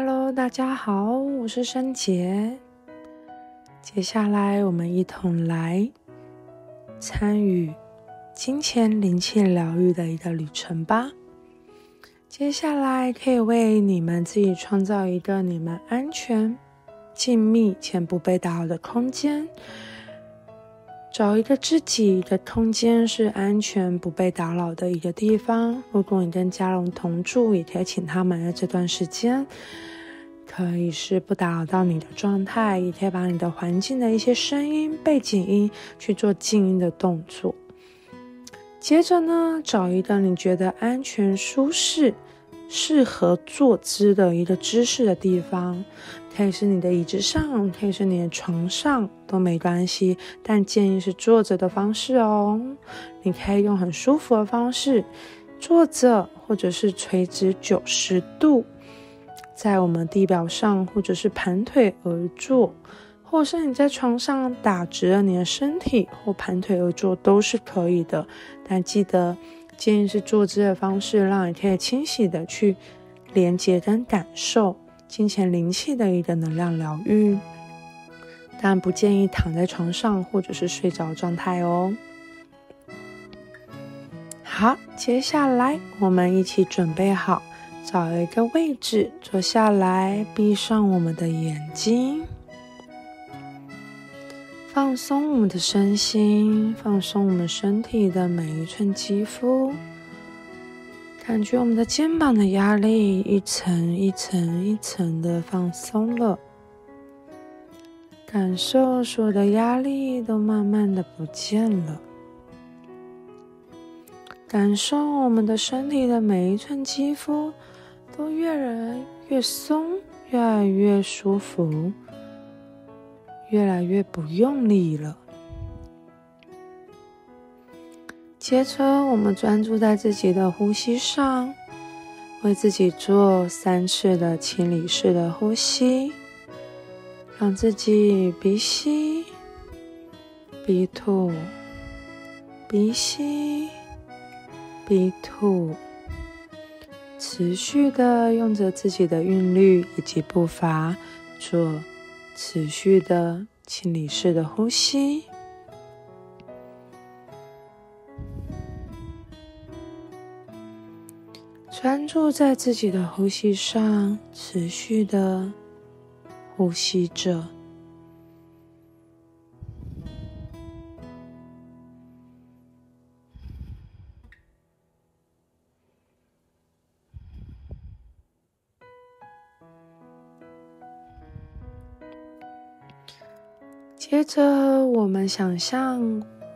Hello，大家好，我是申杰。接下来，我们一同来参与金钱灵气疗愈的一个旅程吧。接下来，可以为你们自己创造一个你们安全、静谧且不被打扰的空间。找一个自己的空间是安全、不被打扰的一个地方。如果你跟家人同住，也可以请他们在这段时间，可以是不打扰到你的状态，也可以把你的环境的一些声音、背景音去做静音的动作。接着呢，找一个你觉得安全、舒适。适合坐姿的一个姿势的地方，可以是你的椅子上，可以是你的床上，都没关系。但建议是坐着的方式哦。你可以用很舒服的方式坐着，或者是垂直九十度，在我们地表上，或者是盘腿而坐，或是你在床上打直了你的身体，或盘腿而坐都是可以的。但记得。建议是坐姿的方式，让你可以清晰的去连接跟感受金钱灵气的一个能量疗愈，但不建议躺在床上或者是睡着状态哦。好，接下来我们一起准备好，找一个位置坐下来，闭上我们的眼睛。放松我们的身心，放松我们身体的每一寸肌肤，感觉我们的肩膀的压力一层一层一层的放松了，感受所有的压力都慢慢的不见了，感受我们的身体的每一寸肌肤都越来越松，越来越舒服。越来越不用力了。接着，我们专注在自己的呼吸上，为自己做三次的清理式的呼吸，让自己鼻吸、鼻吐、鼻吸、鼻吐，持续的用着自己的韵律以及步伐做。持续的清理式的呼吸，专注在自己的呼吸上，持续的呼吸着。接着，我们想象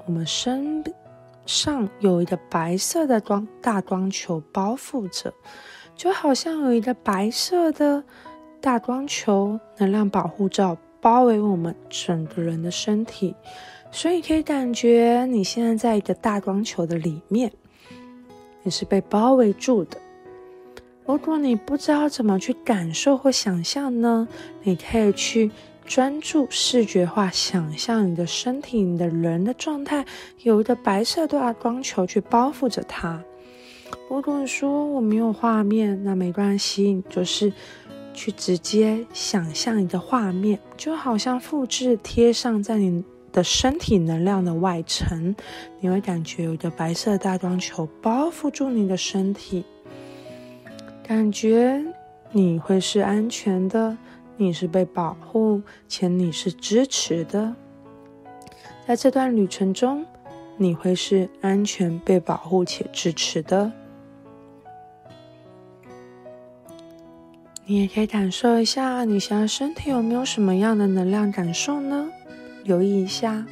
我们身上有一个白色的光大光球包覆着，就好像有一个白色的大光球能量保护罩包围我们整个人的身体，所以可以感觉你现在在一个大光球的里面，你是被包围住的。如果你不知道怎么去感受或想象呢，你可以去。专注视觉化，想象你的身体、你的人的状态，有一个白色的大光球去包覆着它。如果你说我没有画面，那没关系，就是去直接想象一个画面，就好像复制贴上在你的身体能量的外层，你会感觉有一个白色大光球包覆住你的身体，感觉你会是安全的。你是被保护，且你是支持的。在这段旅程中，你会是安全、被保护且支持的。你也可以感受一下，你现在身体有没有什么样的能量感受呢？留意一下。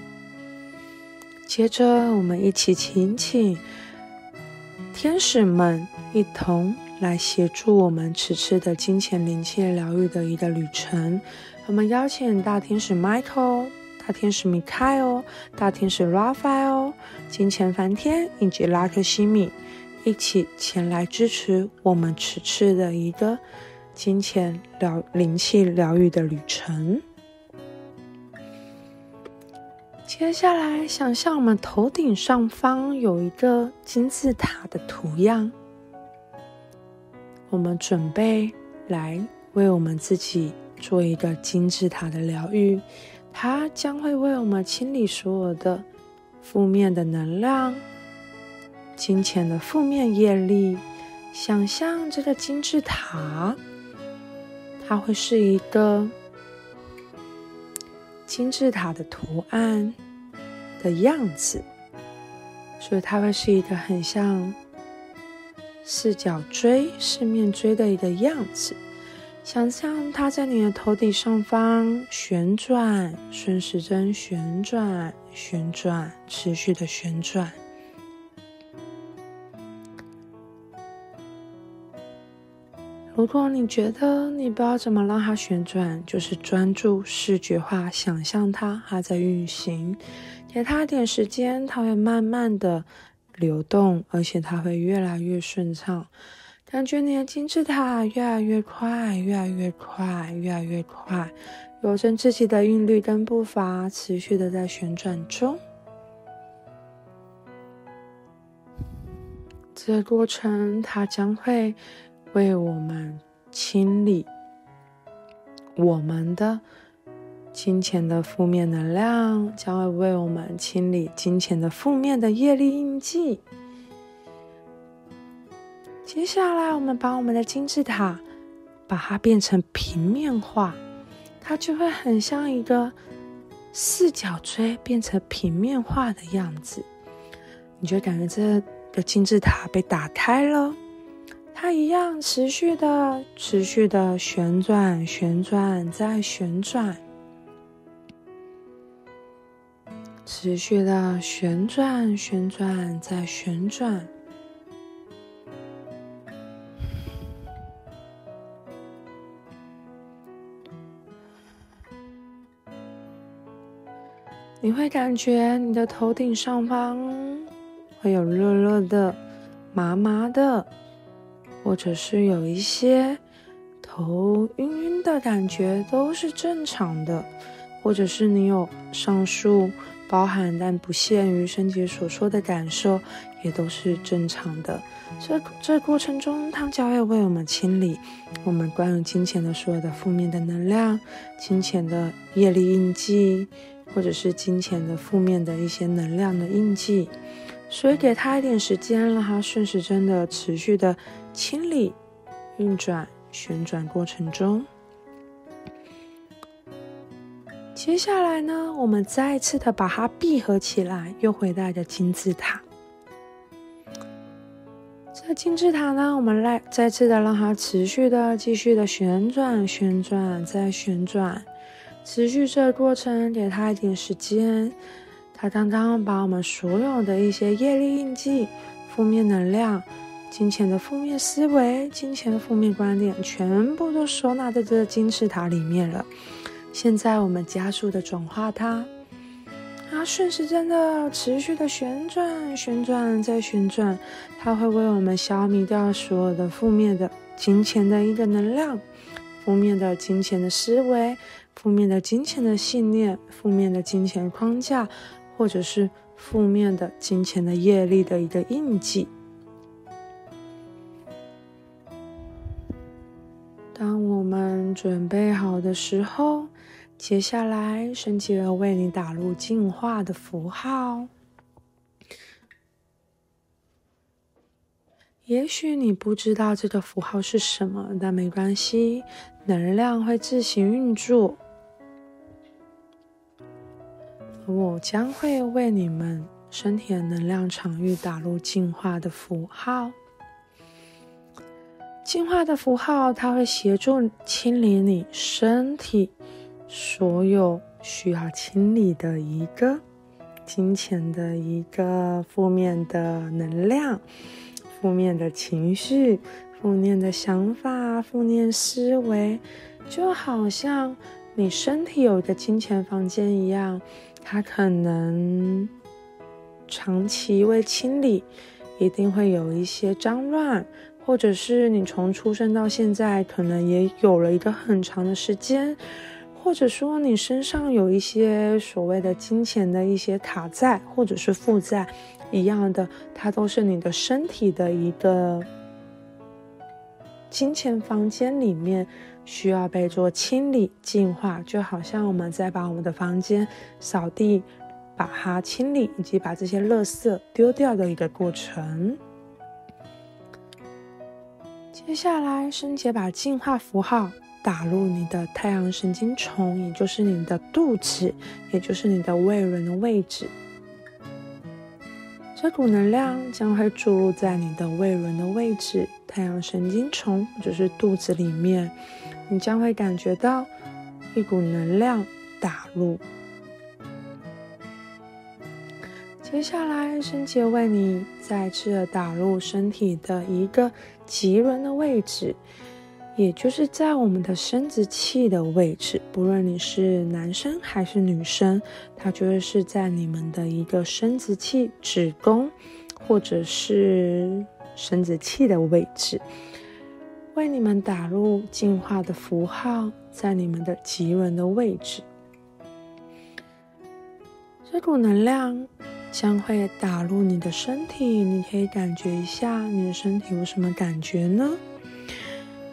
接着，我们一起请请天使们一同。来协助我们此次的金钱灵气疗愈的一个旅程。我们邀请大天使 Michael、大天使米凯尔、大天使 Raphael、金钱梵天以及拉克西米一起前来支持我们此次的一个金钱疗灵气疗愈的旅程。接下来，想象我们头顶上方有一个金字塔的图样。我们准备来为我们自己做一个金字塔的疗愈，它将会为我们清理所有的负面的能量、金钱的负面业力。想象这个金字塔，它会是一个金字塔的图案的样子，所以它会是一个很像四角锥、四面锥的一个样子。想象它在你的头顶上方旋转，顺时针旋转、旋转、持续的旋转。如果你觉得你不知道怎么让它旋转，就是专注视觉化，想象它它在运行，给它点时间，它会慢慢的流动，而且它会越来越顺畅。感觉你的金字塔越来越快，越来越快，越来越快，有着自己的韵律跟步伐，持续的在旋转中。这个过程，它将会。为我们清理我们的金钱的负面能量，将会为我们清理金钱的负面的业力印记。接下来，我们把我们的金字塔把它变成平面化，它就会很像一个四角锥变成平面化的样子。你就感觉这个金字塔被打开了。它一样持续的、持续的旋转、旋转再旋转，持续的旋转、旋转再旋转。你会感觉你的头顶上方会有热热的、麻麻的。或者是有一些头晕晕的感觉，都是正常的；或者是你有上述包含但不限于生姐所说的感受，也都是正常的。这这过程中，汤教会为我们清理我们关于金钱的所有的负面的能量、金钱的业力印记，或者是金钱的负面的一些能量的印记。所以，给他一点时间，让他顺时针的持续的清理、运转、旋转过程中。接下来呢，我们再次的把它闭合起来，又回到的金字塔。这金字塔呢，我们来再次的让它持续的、继续的旋转、旋转、再旋转，持续这个过程，给它一点时间。它刚刚把我们所有的一些业力印记、负面能量、金钱的负面思维、金钱的负面观点，全部都收纳在这个金字塔里面了。现在我们加速的转化它，它顺时针的持续的旋转、旋转再旋转，它会为我们消弭掉所有的负面的金钱的一个能量、负面的金钱的思维、负面的金钱的信念、负面的金钱框架。或者是负面的金钱的业力的一个印记。当我们准备好的时候，接下来圣吉尔为你打入进化的符号。也许你不知道这个符号是什么，但没关系，能量会自行运作。我将会为你们身体的能量场域打入进化的符号。进化的符号，它会协助清理你身体所有需要清理的一个金钱的一个负面的能量、负面的情绪、负面的想法、负面思维，就好像你身体有一个金钱房间一样。它可能长期未清理，一定会有一些脏乱，或者是你从出生到现在，可能也有了一个很长的时间，或者说你身上有一些所谓的金钱的一些卡债或者是负债一样的，它都是你的身体的一个金钱房间里面需要被做清理净化，就好像我们在把我们的房间扫地，把它清理，以及把这些垃圾丢掉的一个过程。接下来，申姐把净化符号打入你的太阳神经丛，也就是你的肚子，也就是你的胃轮的位置。这股能量将会注入在你的胃轮的位置，太阳神经丛就是肚子里面，你将会感觉到一股能量打入。接下来，申姐为你再次的打入身体的一个极轮的位置。也就是在我们的生殖器的位置，不论你是男生还是女生，它就是在你们的一个生殖器、子宫或者是生殖器的位置，为你们打入进化的符号，在你们的脐轮的位置，这股能量将会打入你的身体，你可以感觉一下你的身体有什么感觉呢？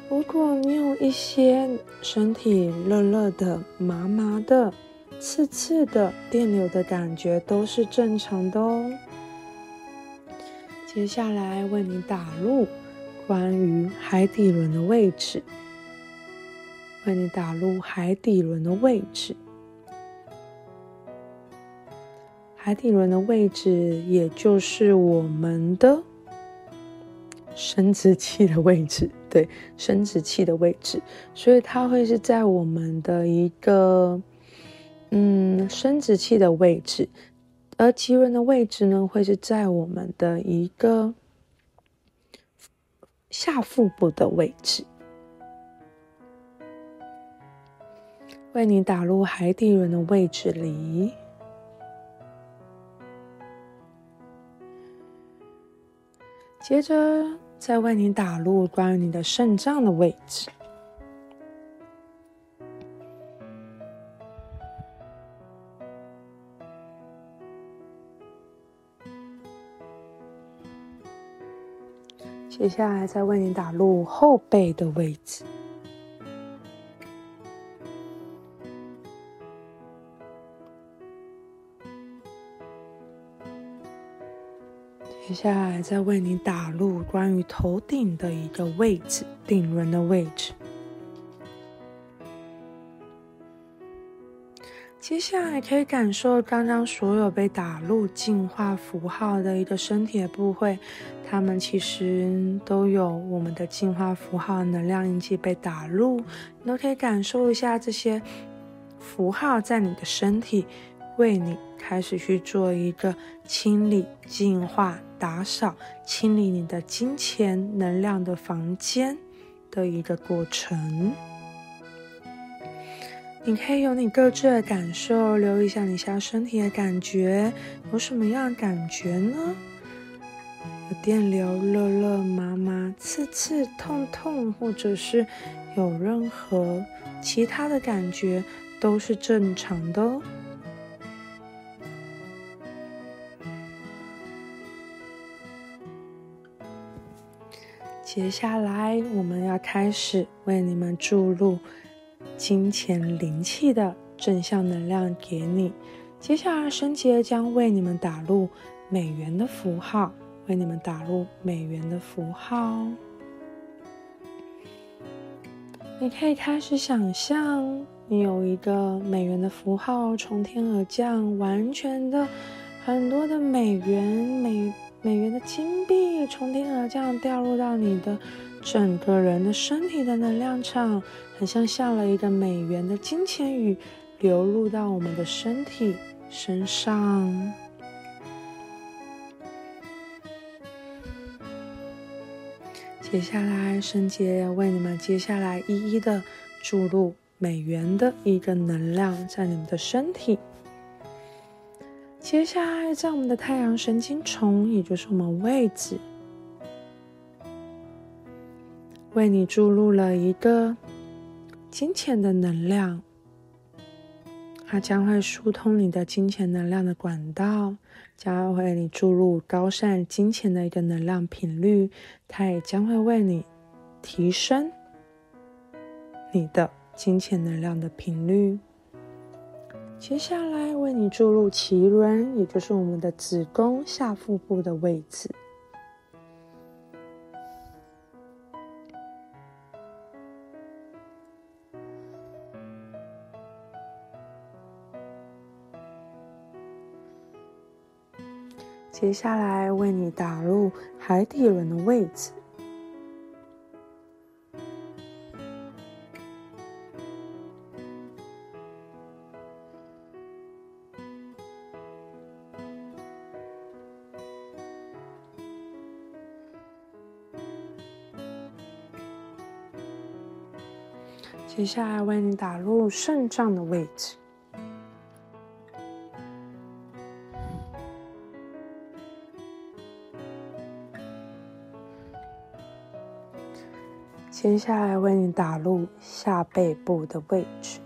如果你有一些身体热热的、麻麻的、刺刺的、电流的感觉，都是正常的哦。接下来为你打入关于海底轮的位置，为你打入海底轮的位置。海底轮的位置，也就是我们的。生殖器的位置，对，生殖器的位置，所以它会是在我们的一个，嗯，生殖器的位置，而脐轮的位置呢，会是在我们的一个下腹部的位置，为你打入海底轮的位置里。接着再为你打入关于你的肾脏的位置。接下来再为你打入后背的位置。接下来再为你打入关于头顶的一个位置，顶轮的位置。接下来可以感受刚刚所有被打入净化符号的一个身体的部位，它们其实都有我们的净化符号能量印记被打入，你都可以感受一下这些符号在你的身体为你开始去做一个清理、净化。打扫、清理你的金钱能量的房间的一个过程，你可以有你各自的感受，留意一下你现在身体的感觉，有什么样的感觉呢？有电流、热热、麻麻、刺刺、痛痛，或者是有任何其他的感觉，都是正常的哦。接下来，我们要开始为你们注入金钱灵气的正向能量给你。接下来，神杰将为你们打入美元的符号，为你们打入美元的符号。你可以开始想象，你有一个美元的符号从天而降，完全的很多的美元美。美元的金币从天而降，掉入到你的整个人的身体的能量场，很像下了一个美元的金钱雨，流入到我们的身体身上。接下来，圣杰为你们接下来一一的注入美元的一个能量在你们的身体。接下来，在我们的太阳神经丛，也就是我们位置，为你注入了一个金钱的能量，它将会疏通你的金钱能量的管道，将会为你注入高善金钱的一个能量频率，它也将会为你提升你的金钱能量的频率。接下来为你注入脐轮，也就是我们的子宫下腹部的位置。接下来为你打入海底轮的位置。接下来为你打入肾脏的位置。接下来为你打入下背部的位置，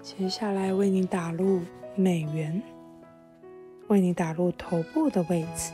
接下来为你打入美元，为你打入头部的位置。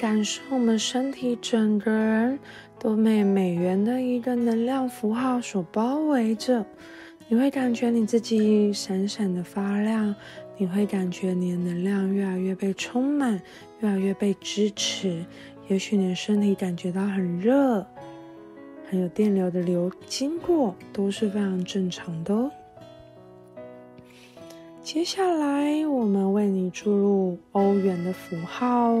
感受我们身体整个人都被美元的一个能量符号所包围着。你会感觉你自己闪闪的发亮，你会感觉你的能量越来越被充满，越来越被支持。也许你的身体感觉到很热，很有电流的流经过，都是非常正常的哦。接下来，我们为你注入欧元的符号。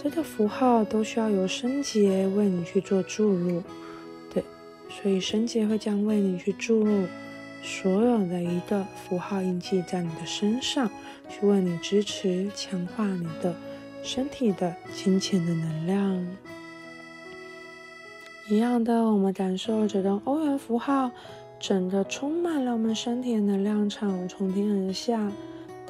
这个符号都需要由生杰为你去做注入，对，所以生杰会将为你去注入所有的一个符号印记在你的身上，去为你支持、强化你的身体的金钱的能量。一样的，我们感受这个欧元符号，整个充满了我们身体的能量场，从天而下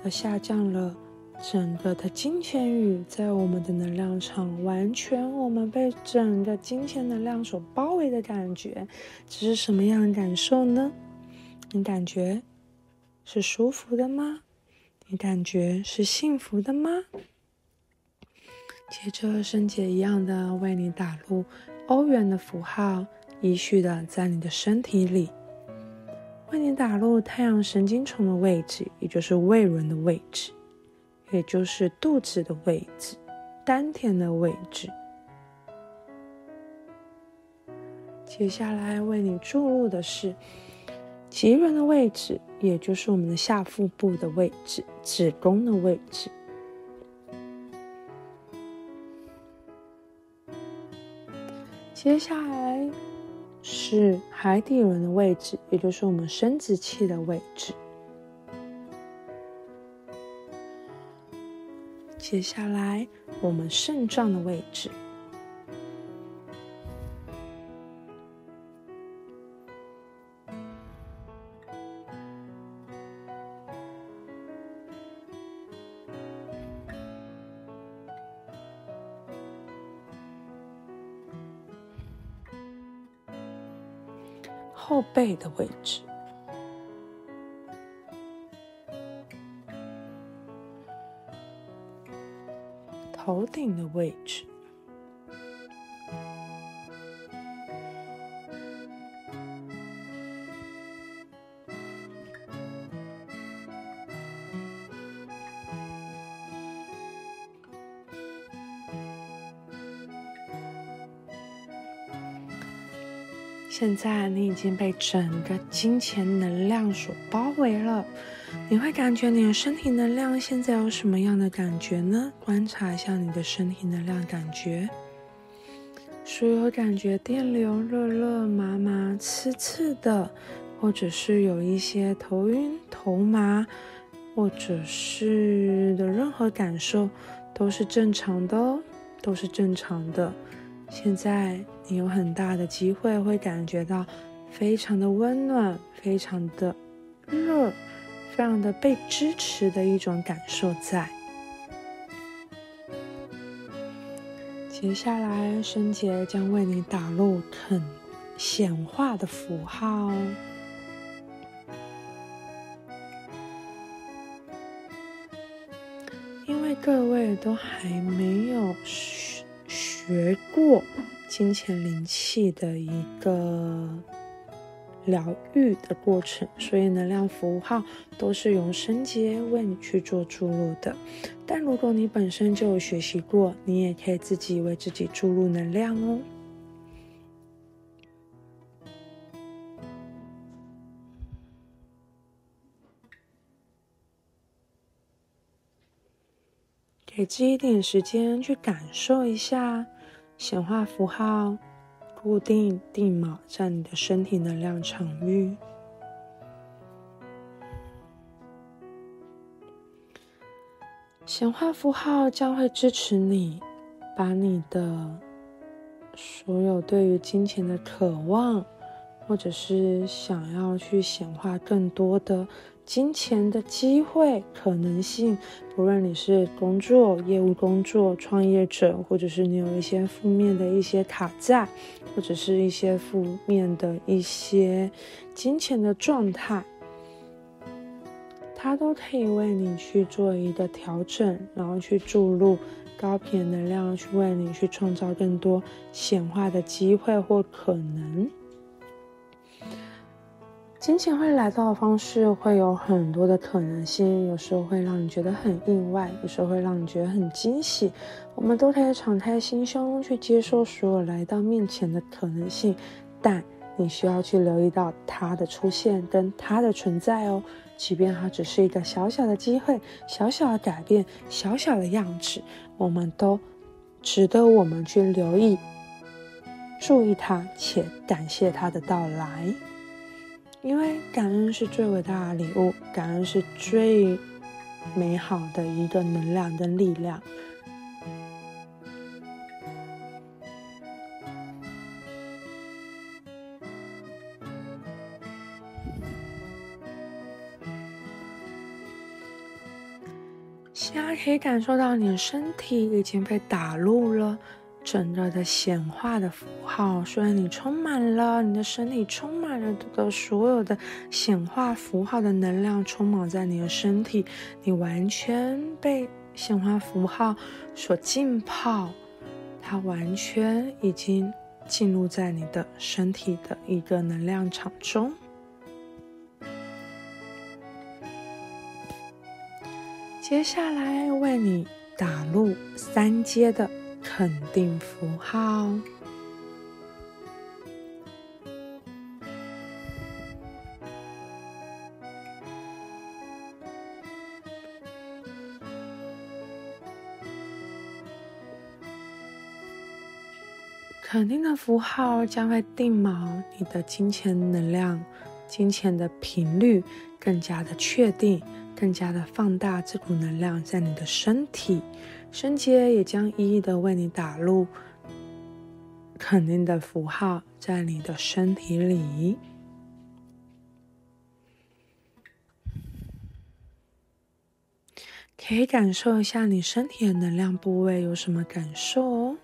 的下降了，整个的金钱雨在我们的能量场，完全我们被整个金钱能量所包围的感觉，这是什么样的感受呢？你感觉是舒服的吗？你感觉是幸福的吗？接着，圣姐一样的为你打入。欧元的符号依序的在你的身体里，为你打入太阳神经丛的位置，也就是胃轮的位置，也就是肚子的位置、丹田的位置。接下来为你注入的是脐轮的位置，也就是我们的下腹部的位置、子宫的位置。接下来是海底轮的位置，也就是我们生殖器的位置。接下来我们肾脏的位置。后背的位置，头顶的位置。现在你已经被整个金钱能量所包围了，你会感觉你的身体能量现在有什么样的感觉呢？观察一下你的身体能量感觉，所有感觉电流热热麻麻刺刺的，或者是有一些头晕头麻，或者是的任何感受都是正常的哦，都是正常的。现在你有很大的机会会感觉到非常的温暖，非常的热，非常的被支持的一种感受在。接下来，申姐将为你打入肯显化的符号，因为各位都还没有学过金钱灵气的一个。疗愈的过程，所以能量符号都是用绳结为你去做注入的。但如果你本身就有学习过，你也可以自己为自己注入能量哦。给自己一点时间去感受一下显化符号。固定定锚在你的身体能量场域，显化符号将会支持你，把你的所有对于金钱的渴望，或者是想要去显化更多的。金钱的机会可能性，不论你是工作、业务工作、创业者，或者是你有一些负面的一些卡债，或者是一些负面的一些金钱的状态，它都可以为你去做一个调整，然后去注入高频能量，去为你去创造更多显化的机会或可能。金钱会来到的方式会有很多的可能性，有时候会让你觉得很意外，有时候会让你觉得很惊喜。我们都可以敞开心胸去接受所有来到面前的可能性，但你需要去留意到它的出现跟它的存在哦。即便它只是一个小小的机会、小小的改变、小小的样子，我们都值得我们去留意、注意它，且感谢它的到来。因为感恩是最伟大的礼物，感恩是最美好的一个能量跟力量。现在可以感受到你的身体已经被打入了。整个的显化的符号，虽然你充满了你的身体，充满了的所有的显化符号的能量，充满在你的身体，你完全被显化符号所浸泡，它完全已经进入在你的身体的一个能量场中。接下来为你打入三阶的。肯定符号。肯定的符号将会定锚你的金钱能量、金钱的频率，更加的确定，更加的放大这股能量在你的身体。升阶也将一一的为你打入肯定的符号在你的身体里，可以感受一下你身体的能量部位有什么感受哦。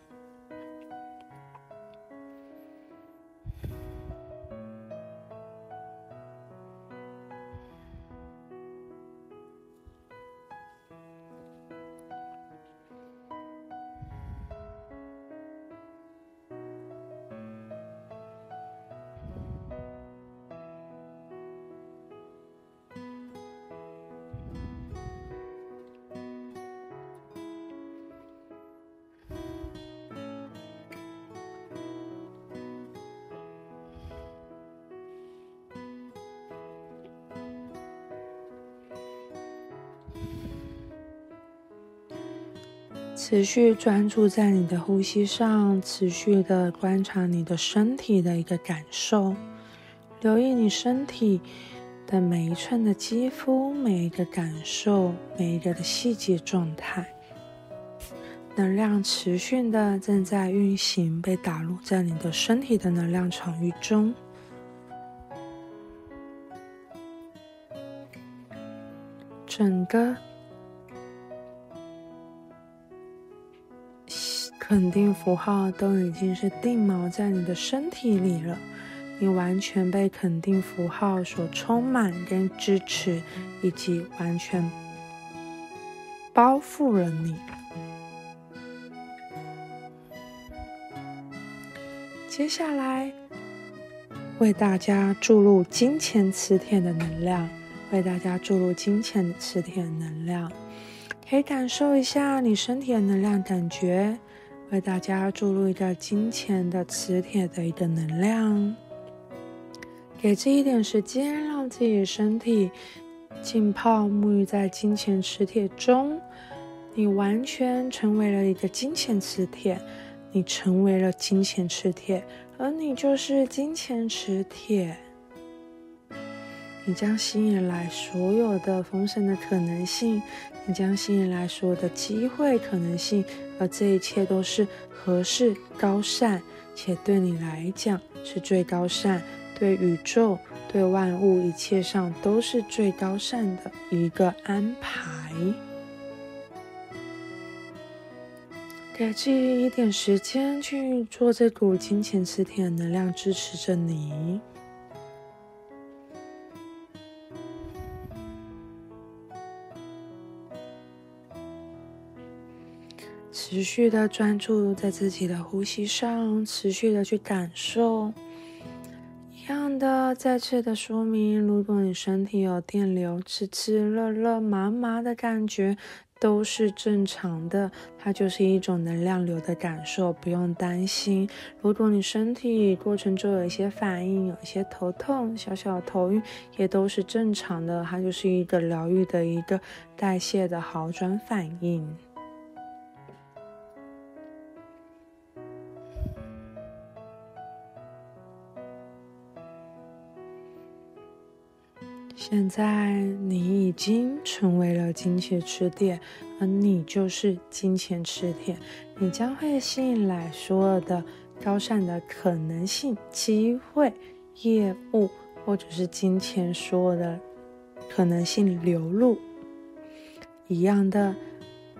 持续专注在你的呼吸上，持续的观察你的身体的一个感受，留意你身体的每一寸的肌肤，每一个感受，每一个的细节状态。能量持续的正在运行，被打入在你的身体的能量场域中。整个肯定符号都已经是定锚在你的身体里了，你完全被肯定符号所充满跟支持，以及完全包覆了你。接下来为大家注入金钱磁铁的能量。为大家注入金钱磁铁能量，可以感受一下你身体的能量感觉。为大家注入一个金钱的磁铁的一个能量，给自己一点时间，让自己身体浸泡沐浴在金钱磁铁中。你完全成为了一个金钱磁铁，你成为了金钱磁铁，而你就是金钱磁铁。你将吸引来所有的丰盛的可能性，你将吸引来所有的机会可能性，而这一切都是合适、高善，且对你来讲是最高善，对宇宙、对万物一切上都是最高善的一个安排。给自己一点时间去做这股金钱磁铁的能量支持着你。持续的专注在自己的呼吸上，持续的去感受。一样的，再次的说明：如果你身体有电流、刺刺、热热、麻麻的感觉，都是正常的，它就是一种能量流的感受，不用担心。如果你身体过程中有一些反应，有一些头痛、小小的头晕，也都是正常的，它就是一个疗愈的一个代谢的好转反应。现在你已经成为了金钱吃点，而你就是金钱吃点，你将会吸引来所有的高善的可能性、机会、业务或者是金钱所有的可能性流入。一样的，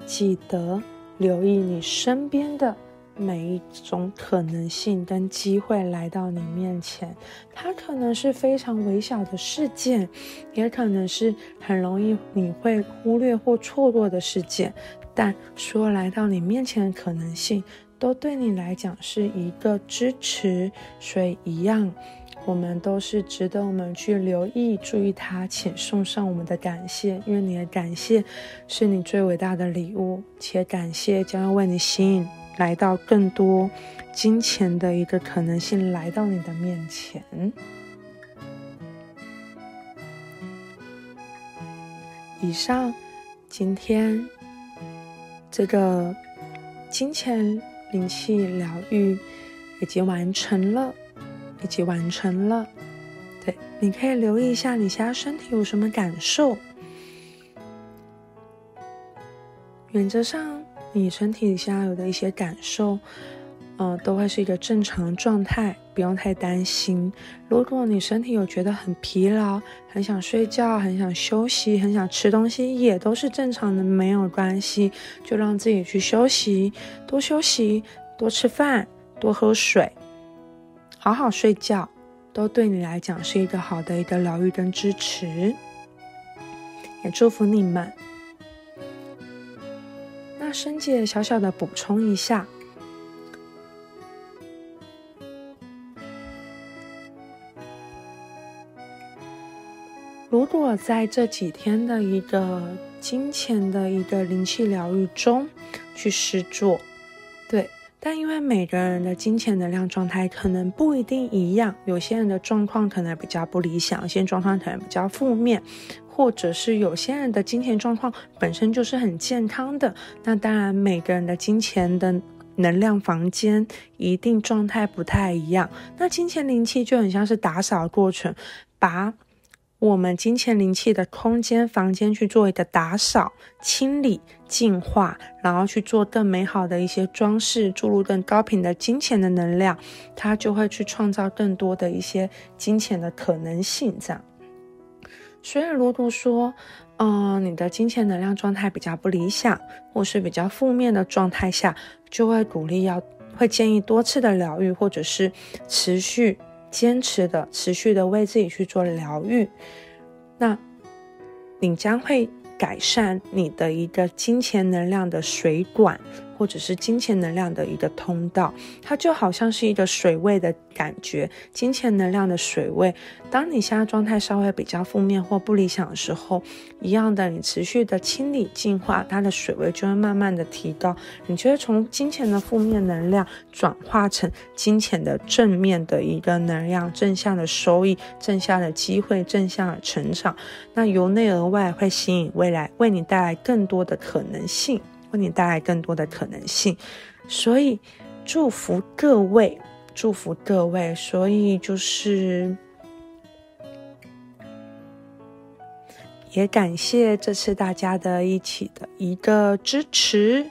记得留意你身边的。每一种可能性跟机会来到你面前，它可能是非常微小的事件，也可能是很容易你会忽略或错过的事件。但说来到你面前的可能性，都对你来讲是一个支持。所以一样，我们都是值得我们去留意、注意它，且送上我们的感谢。因为你的感谢是你最伟大的礼物，且感谢将要为你吸引。来到更多金钱的一个可能性来到你的面前。以上，今天这个金钱灵气疗愈已经完成了，已经完成了。对，你可以留意一下你现在身体有什么感受。原则上。你身体里现在有的一些感受，嗯，都会是一个正常状态，不用太担心。如果你身体有觉得很疲劳、很想睡觉、很想休息、很想吃东西，也都是正常的，没有关系。就让自己去休息，多休息，多吃饭，多喝水，好好睡觉，都对你来讲是一个好的一个疗愈跟支持。也祝福你们。生姐小小的补充一下，如果在这几天的一个金钱的一个灵气疗愈中去施作，对，但因为每个人的金钱能量状态可能不一定一样，有些人的状况可能比较不理想，有些状况可能比较负面。或者是有些人的金钱状况本身就是很健康的，那当然每个人的金钱的能量房间一定状态不太一样。那金钱灵气就很像是打扫过程，把我们金钱灵气的空间、房间去做一个打扫、清理、净化，然后去做更美好的一些装饰，注入更高频的金钱的能量，它就会去创造更多的一些金钱的可能性。这样，所以如果说，嗯，你的金钱能量状态比较不理想，或是比较负面的状态下，就会鼓励要。会建议多次的疗愈，或者是持续坚持的、持续的为自己去做疗愈，那你将会改善你的一个金钱能量的水管。或者是金钱能量的一个通道，它就好像是一个水位的感觉，金钱能量的水位。当你现在状态稍微比较负面或不理想的时候，一样的，你持续的清理净化，它的水位就会慢慢的提高。你就会从金钱的负面能量转化成金钱的正面的一个能量，正向的收益，正向的机会，正向的成长。那由内而外会吸引未来，为你带来更多的可能性。为你带来更多的可能性，所以祝福各位，祝福各位。所以就是也感谢这次大家的一起的一个支持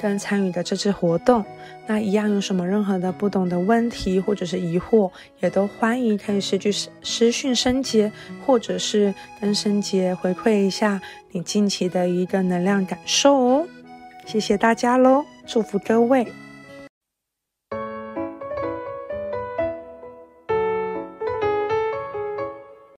跟参与的这次活动。那一样有什么任何的不懂的问题或者是疑惑，也都欢迎可以私去私讯升杰，或者是跟升杰回馈一下你近期的一个能量感受哦。谢谢大家喽，祝福各位。